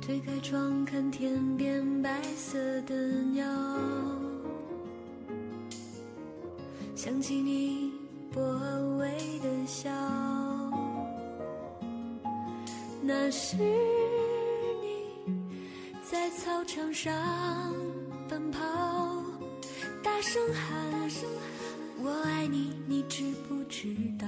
推开窗看天边白色的鸟，想起你薄微的笑，那是你在操场上奔跑，大声喊我爱你，你知不知道？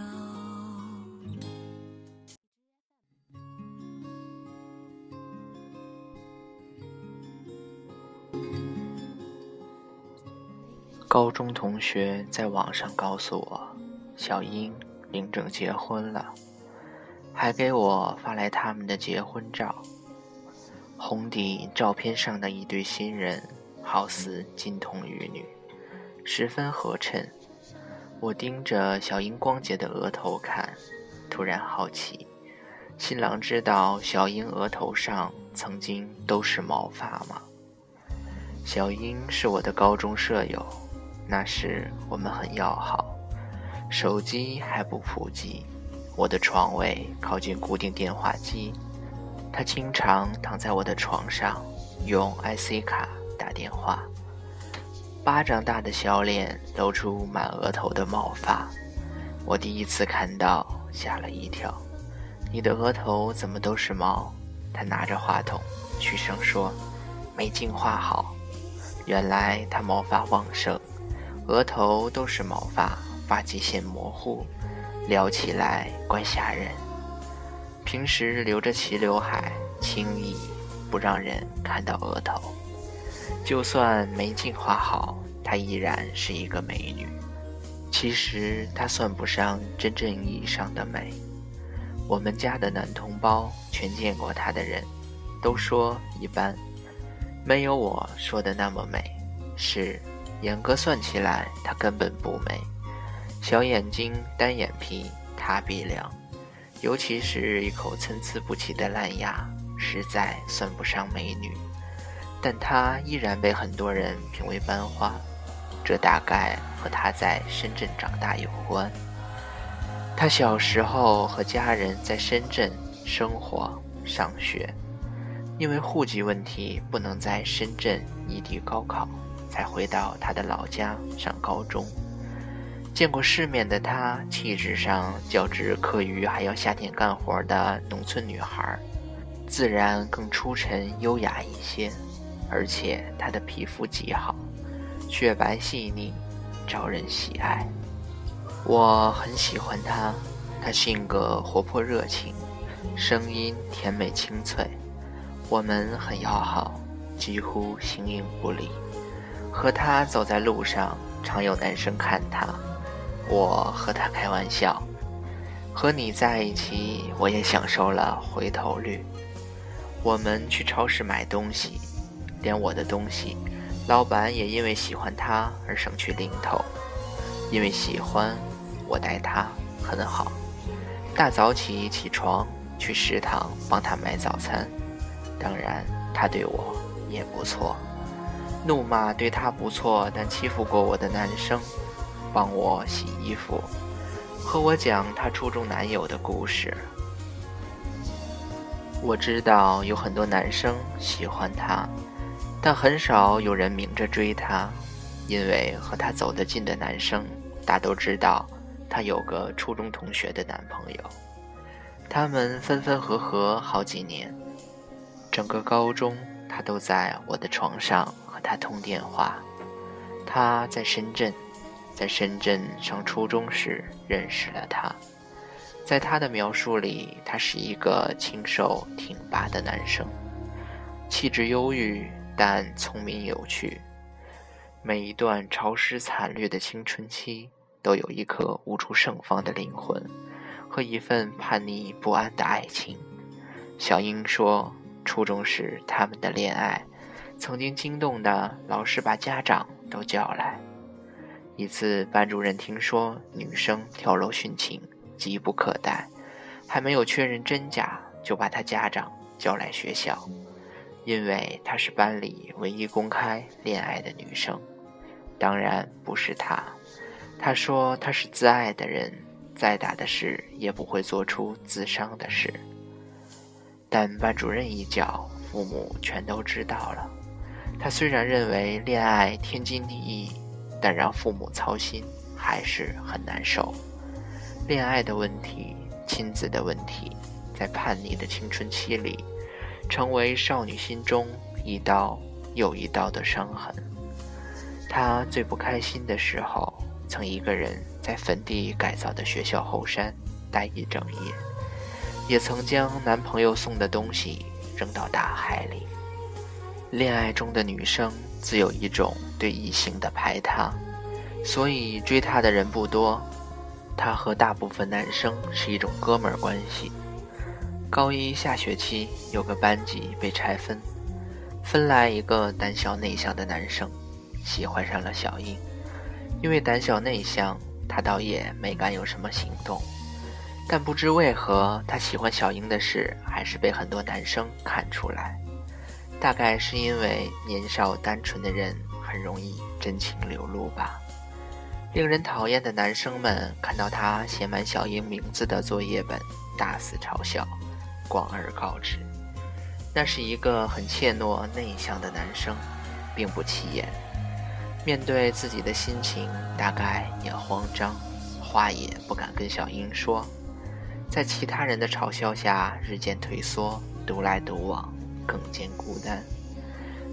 高中同学在网上告诉我，小英领证结婚了，还给我发来他们的结婚照。红底照片上的一对新人，好似金童玉女，十分合衬。我盯着小英光洁的额头看，突然好奇，新郎知道小英额头上曾经都是毛发吗？小英是我的高中舍友。那时我们很要好，手机还不普及，我的床位靠近固定电话机，他经常躺在我的床上用 IC 卡打电话。巴掌大的小脸露出满额头的毛发，我第一次看到吓了一跳。你的额头怎么都是毛？他拿着话筒，嘘声说：“没净化好。”原来他毛发旺盛。额头都是毛发，发际线模糊，撩起来怪吓人。平时留着齐刘海，轻易不让人看到额头。就算没进化好，她依然是一个美女。其实她算不上真正意义上的美。我们家的男同胞全见过她的人，都说一般，没有我说的那么美。是。严格算起来，她根本不美。小眼睛、单眼皮、塌鼻梁，尤其是一口参差不齐的烂牙，实在算不上美女。但她依然被很多人评为班花，这大概和她在深圳长大有关。她小时候和家人在深圳生活、上学，因为户籍问题，不能在深圳异地高考。才回到他的老家上高中，见过世面的他，气质上较之课余还要下田干活的农村女孩，自然更出尘优雅一些。而且她的皮肤极好，雪白细腻，招人喜爱。我很喜欢她，她性格活泼热情，声音甜美清脆，我们很要好，几乎形影不离。和他走在路上，常有男生看他。我和他开玩笑：“和你在一起，我也享受了回头率。”我们去超市买东西，连我的东西，老板也因为喜欢他而省去零头。因为喜欢，我待他很好。大早起起床去食堂帮他买早餐，当然他对我也不错。怒骂对他不错但欺负过我的男生，帮我洗衣服，和我讲他初中男友的故事。我知道有很多男生喜欢他，但很少有人明着追他，因为和他走得近的男生大都知道他有个初中同学的男朋友，他们分分合合好几年，整个高中他都在我的床上。他通电话，他在深圳，在深圳上初中时认识了他。在他的描述里，他是一个清瘦挺拔的男生，气质忧郁但聪明有趣。每一段潮湿惨绿的青春期，都有一颗无处盛放的灵魂和一份叛逆不安的爱情。小英说，初中时他们的恋爱。曾经惊动的老师把家长都叫来。一次，班主任听说女生跳楼殉情，急不可待，还没有确认真假，就把她家长叫来学校，因为她是班里唯一公开恋爱的女生。当然不是她，她说她是自爱的人，再大的事也不会做出自伤的事。但班主任一叫。父母全都知道了。他虽然认为恋爱天经地义，但让父母操心还是很难受。恋爱的问题，亲子的问题，在叛逆的青春期里，成为少女心中一道又一道的伤痕。她最不开心的时候，曾一个人在坟地改造的学校后山待一整夜，也曾将男朋友送的东西扔到大海里。恋爱中的女生自有一种对异性的排他，所以追她的人不多。她和大部分男生是一种哥们儿关系。高一下学期，有个班级被拆分，分来一个胆小内向的男生，喜欢上了小英。因为胆小内向，他倒也没敢有什么行动。但不知为何，他喜欢小英的事还是被很多男生看出来。大概是因为年少单纯的人很容易真情流露吧。令人讨厌的男生们看到他写满小英名字的作业本，大肆嘲笑，广而告之。那是一个很怯懦内向的男生，并不起眼。面对自己的心情，大概也慌张，话也不敢跟小英说。在其他人的嘲笑下，日渐退缩，独来独往，更见孤单。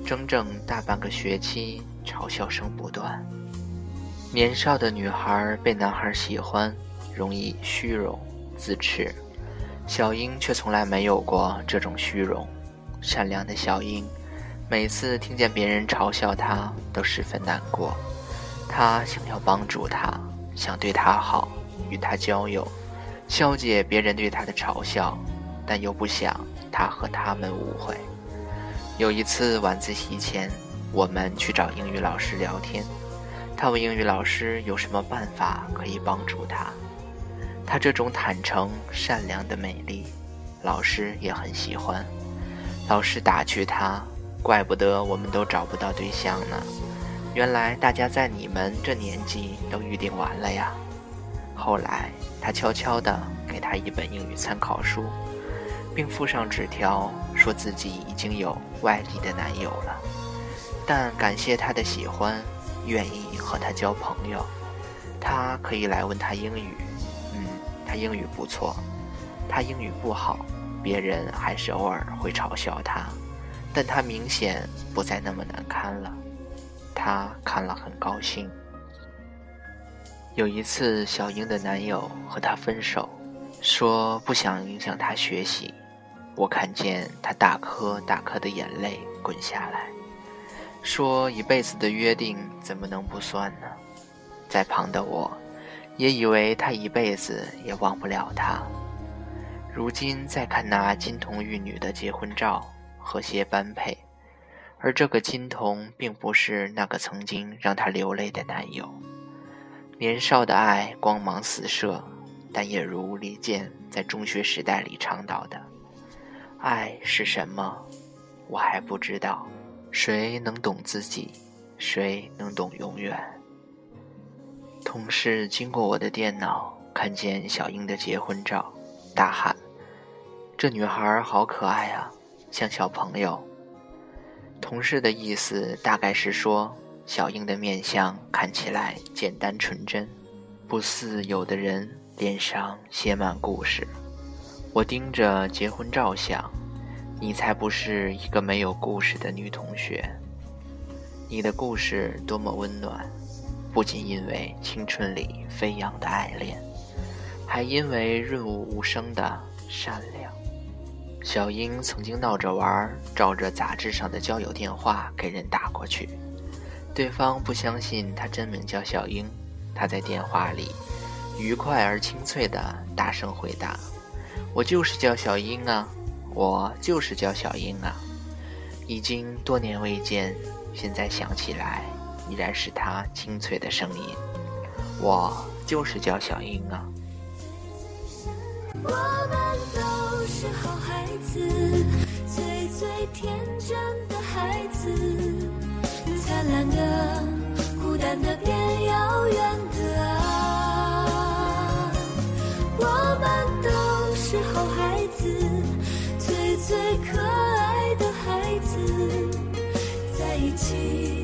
整整大半个学期，嘲笑声不断。年少的女孩被男孩喜欢，容易虚荣自持。小英却从来没有过这种虚荣。善良的小英，每次听见别人嘲笑她，都十分难过。她想要帮助他，想对他好，与他交友，消解别人对她的嘲笑，但又不想他和他们误会。有一次晚自习前，我们去找英语老师聊天。他问英语老师有什么办法可以帮助他。他这种坦诚、善良的美丽，老师也很喜欢。老师打趣他：“怪不得我们都找不到对象呢，原来大家在你们这年纪都预定完了呀。”后来，他悄悄地给他一本英语参考书，并附上纸条，说自己已经有外地的男友了，但感谢他的喜欢。愿意和他交朋友，他可以来问他英语。嗯，他英语不错。他英语不好，别人还是偶尔会嘲笑他，但他明显不再那么难堪了。他看了很高兴。有一次，小英的男友和她分手，说不想影响她学习。我看见他大颗大颗的眼泪滚下来。说一辈子的约定怎么能不算呢？在旁的我，也以为他一辈子也忘不了他。如今再看那金童玉女的结婚照，和谐般配，而这个金童并不是那个曾经让他流泪的男友。年少的爱光芒四射，但也如李健在中学时代里倡导的：“爱是什么？我还不知道。”谁能懂自己？谁能懂永远？同事经过我的电脑，看见小英的结婚照，大喊：“这女孩好可爱啊，像小朋友。”同事的意思大概是说，小英的面相看起来简单纯真，不似有的人脸上写满故事。我盯着结婚照想。你才不是一个没有故事的女同学。你的故事多么温暖，不仅因为青春里飞扬的爱恋，还因为润物无声的善良。小英曾经闹着玩，照着杂志上的交友电话给人打过去，对方不相信她真名叫小英，她在电话里愉快而清脆的大声回答：“我就是叫小英啊。”我就是叫小英啊，已经多年未见，现在想起来依然是她清脆的声音。我就是叫小英啊。我们都是好孩子，最最天真的孩子，灿烂的，一起，